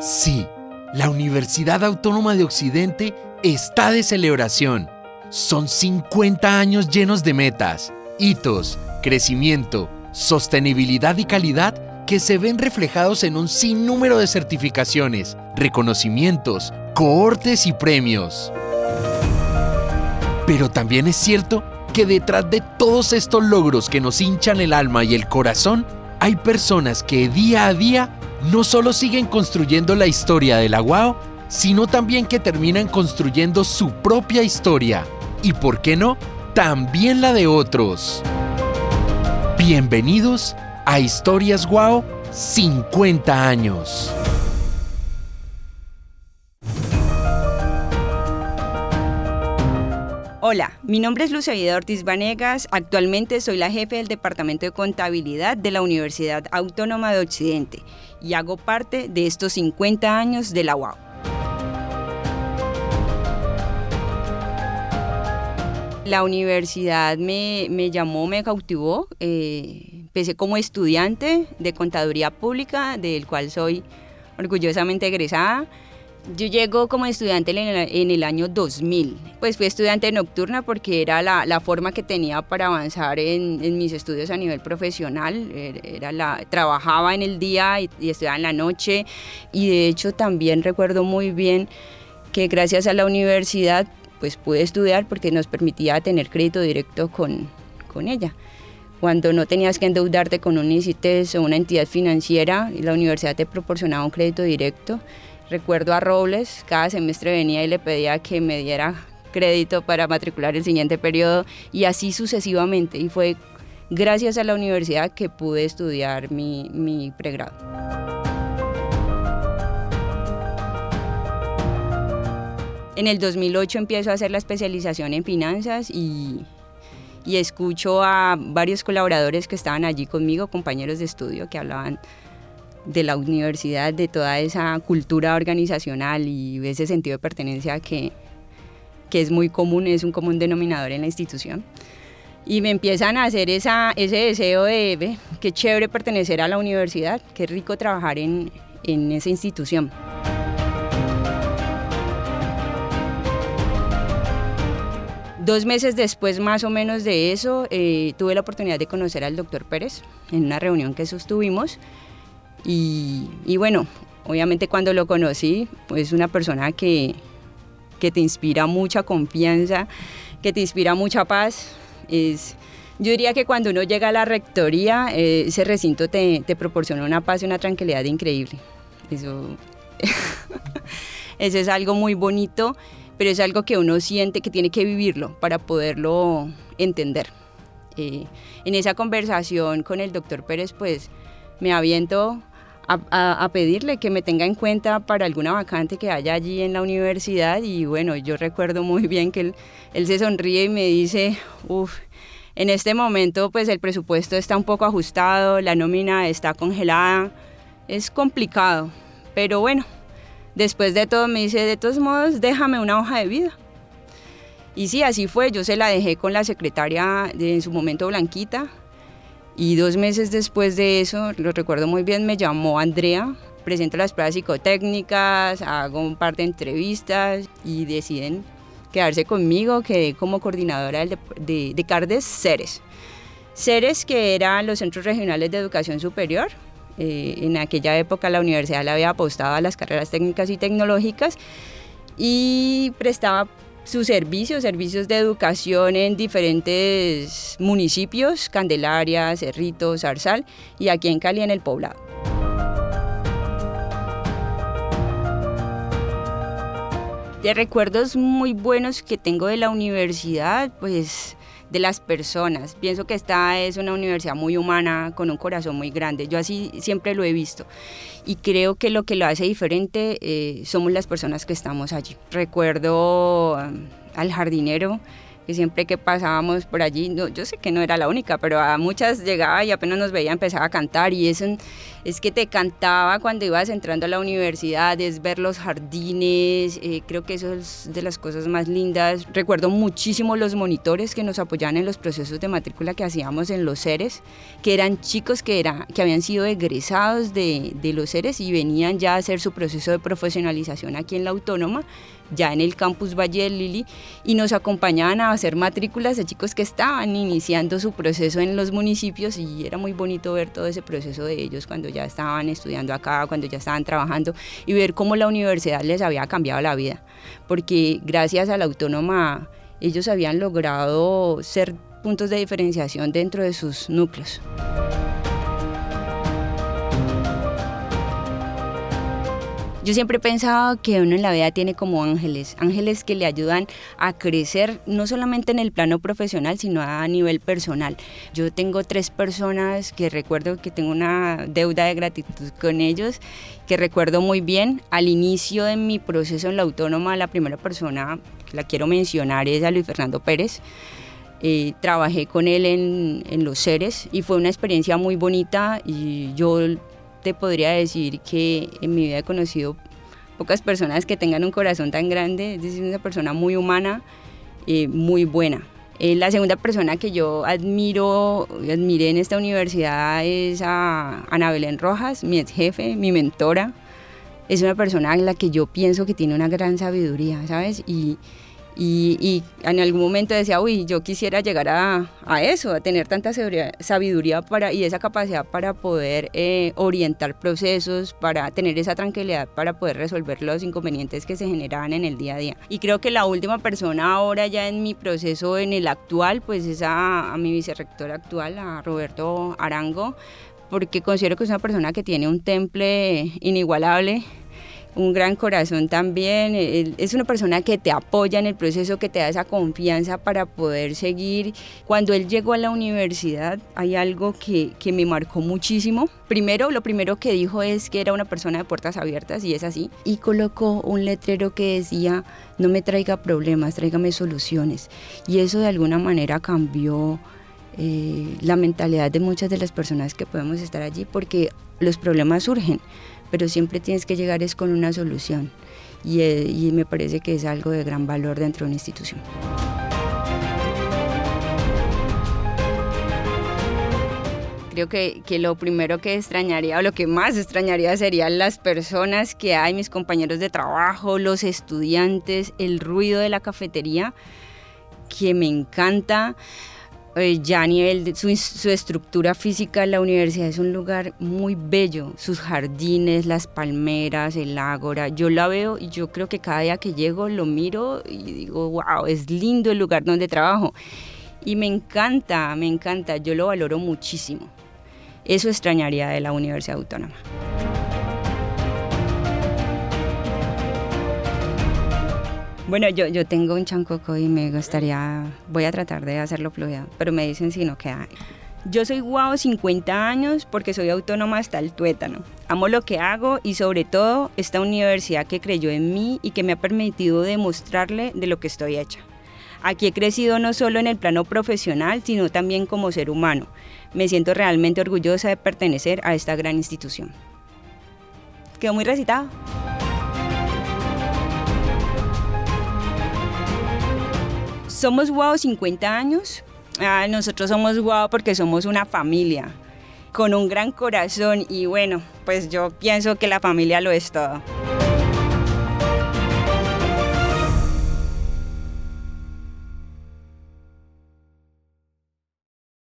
Sí, la Universidad Autónoma de Occidente está de celebración. Son 50 años llenos de metas, hitos, crecimiento, sostenibilidad y calidad que se ven reflejados en un sinnúmero de certificaciones, reconocimientos, cohortes y premios. Pero también es cierto que detrás de todos estos logros que nos hinchan el alma y el corazón, hay personas que día a día no solo siguen construyendo la historia de la UAO, sino también que terminan construyendo su propia historia. Y por qué no, también la de otros. Bienvenidos a Historias Guau 50 años. Hola, mi nombre es Lucía Ortiz Vanegas. Actualmente soy la jefe del Departamento de Contabilidad de la Universidad Autónoma de Occidente y hago parte de estos 50 años de la UAU. La universidad me, llamó, me cautivó. Eh, empecé como estudiante de contaduría pública, del cual soy orgullosamente egresada. Yo llego como estudiante en el, año 2000. Pues fui estudiante nocturna porque era la, forma que tenía para avanzar en, mis estudios a nivel profesional. Er, era la, trabajaba en el día y, y estudiaba en la noche. Y de hecho también recuerdo muy bien que gracias a la universidad pues pude estudiar porque nos permitía tener crédito directo con, con ella. Cuando no tenías que endeudarte con un ICITES o una entidad financiera, la universidad te proporcionaba un crédito directo Recuerdo a Robles, cada semestre venía y le pedía que me diera crédito para matricular el siguiente periodo y así sucesivamente. Y fue gracias a la universidad que pude estudiar mi, pregrado. En el 2008 empiezo a hacer la especialización en finanzas y, y escucho a varios colaboradores que estaban allí conmigo, compañeros de estudio, que hablaban de la universidad, de toda esa cultura organizacional y ese sentido de pertenencia que, que es muy común, es un común denominador en la institución. Y me empiezan a hacer esa, ese deseo de, ve, qué chévere pertenecer a la universidad, qué rico trabajar en, en esa institución. Dos meses después más o menos de eso, eh, tuve la oportunidad de conocer al doctor Pérez en una reunión que sostuvimos y, bueno, obviamente cuando lo conocí, pues una persona que, que te inspira mucha confianza, que te inspira mucha paz. Es, yo diría que cuando uno llega a la rectoría, eh, ese recinto te, proporciona una paz y una tranquilidad increíble. Eso, eso es algo muy bonito, pero es algo que uno siente que tiene que vivirlo para poderlo entender. Eh, en esa conversación con el doctor Pérez, pues me aviento a, pedirle que me tenga en cuenta para alguna vacante que haya allí en la universidad. Y bueno, yo recuerdo muy bien que él, él se sonríe y me dice, uff, en este momento pues el presupuesto está un poco ajustado, la nómina está congelada, es complicado, pero bueno, después de todo me dice, de todos modos, déjame una hoja de vida. Y sí, así fue, yo se la dejé con la secretaria de, en su momento Blanquita, y dos meses después de eso, lo recuerdo muy bien, me llamó Andrea, presento las pruebas psicotécnicas, hago un par de entrevistas y deciden quedarse conmigo, quedé como coordinadora de, de, CARDES CERES. CERES que eran los Centros Regionales de Educación Superior, eh, en aquella época la universidad le había apostado a las carreras técnicas y tecnológicas y prestaba sus servicios, servicios de educación en diferentes municipios, Candelaria, Cerrito, Zarzal y aquí en Cali en el poblado. De recuerdos muy buenos que tengo de la universidad, pues de las personas. Pienso que esta es una universidad muy humana, con un corazón muy grande. Yo así siempre lo he visto. Y creo que lo que lo hace diferente eh, somos las personas que estamos allí. Recuerdo um, al jardinero que siempre que pasábamos por allí, no, yo sé que no era la única, pero a muchas llegaba y apenas nos veía empezaba a cantar y eso es que te cantaba cuando ibas entrando a la universidad, es ver los jardines, eh, creo que eso es de las cosas más lindas. Recuerdo muchísimo los monitores que nos apoyaban en los procesos de matrícula que hacíamos en los seres, que eran chicos que, era, que habían sido egresados de, de los seres y venían ya a hacer su proceso de profesionalización aquí en la autónoma ya en el campus Valle del Lili y nos acompañaban a hacer matrículas de chicos que estaban iniciando su proceso en los municipios y era muy bonito ver todo ese proceso de ellos cuando ya estaban estudiando acá, cuando ya estaban trabajando y ver cómo la universidad les había cambiado la vida, porque gracias a la autónoma ellos habían logrado ser puntos de diferenciación dentro de sus núcleos. Yo siempre he pensado que uno en la vida tiene como ángeles, ángeles que le ayudan a crecer no solamente en el plano profesional, sino a nivel personal. Yo tengo tres personas que recuerdo que tengo una deuda de gratitud con ellos, que recuerdo muy bien. Al inicio de mi proceso en la autónoma, la primera persona que la quiero mencionar es a Luis Fernando Pérez. Eh, trabajé con él en, en los seres y fue una experiencia muy bonita y yo te podría decir que en mi vida he conocido pocas personas que tengan un corazón tan grande, es decir, una persona muy humana, y muy buena. Eh, la segunda persona que yo admiro, admiré en esta universidad es a Ana Belén Rojas, mi ex jefe, mi mentora. Es una persona en la que yo pienso que tiene una gran sabiduría, ¿sabes? Y, y, en algún momento decía, uy, yo quisiera llegar a, a eso, a tener tanta sabiduría para, y esa capacidad para poder eh, orientar procesos, para tener esa tranquilidad para poder resolver los inconvenientes que se generaban en el día a día. Y creo que la última persona ahora ya en mi proceso, en el actual, pues es a, a mi vicerrector actual, a Roberto Arango, porque considero que es una persona que tiene un temple inigualable un gran corazón también, es una persona que te apoya en el proceso, que te da esa confianza para poder seguir. Cuando él llegó a la universidad hay algo que, que me marcó muchísimo. Primero, lo primero que dijo es que era una persona de puertas abiertas y es así. Y colocó un letrero que decía, no me traiga problemas, tráigame soluciones. Y eso de alguna manera cambió eh, la mentalidad de muchas de las personas que podemos estar allí porque los problemas surgen pero siempre tienes que llegar es con una solución y, eh, y me parece que es algo de gran valor dentro de una institución. creo que, que, lo primero que extrañaría o lo que más extrañaría serían las personas que hay, mis compañeros de trabajo, los estudiantes, el ruido de la cafetería, que me encanta. Eh, ya a nivel de su, su, estructura física, la universidad es un lugar muy bello, sus jardines, las palmeras, el ágora, yo la veo y yo creo que cada día que llego lo miro y digo, wow, es lindo el lugar donde trabajo. Y me encanta, me encanta, yo lo valoro muchísimo. Eso extrañaría de la Universidad Autónoma. Bueno, yo, yo tengo un chancoco y me gustaría, voy a tratar de hacerlo fluido, pero me dicen si no queda. Yo soy guau 50 años porque soy autónoma hasta el tuétano. Amo lo que hago y sobre todo esta universidad que creyó en mí y que me ha permitido demostrarle de lo que estoy hecha. Aquí he crecido no solo en el plano profesional, sino también como ser humano. Me siento realmente orgullosa de pertenecer a esta gran institución. Quedó muy recitado. Somos guau 50 años. Ah, nosotros somos guau porque somos una familia con un gran corazón y bueno, pues yo pienso que la familia lo es todo.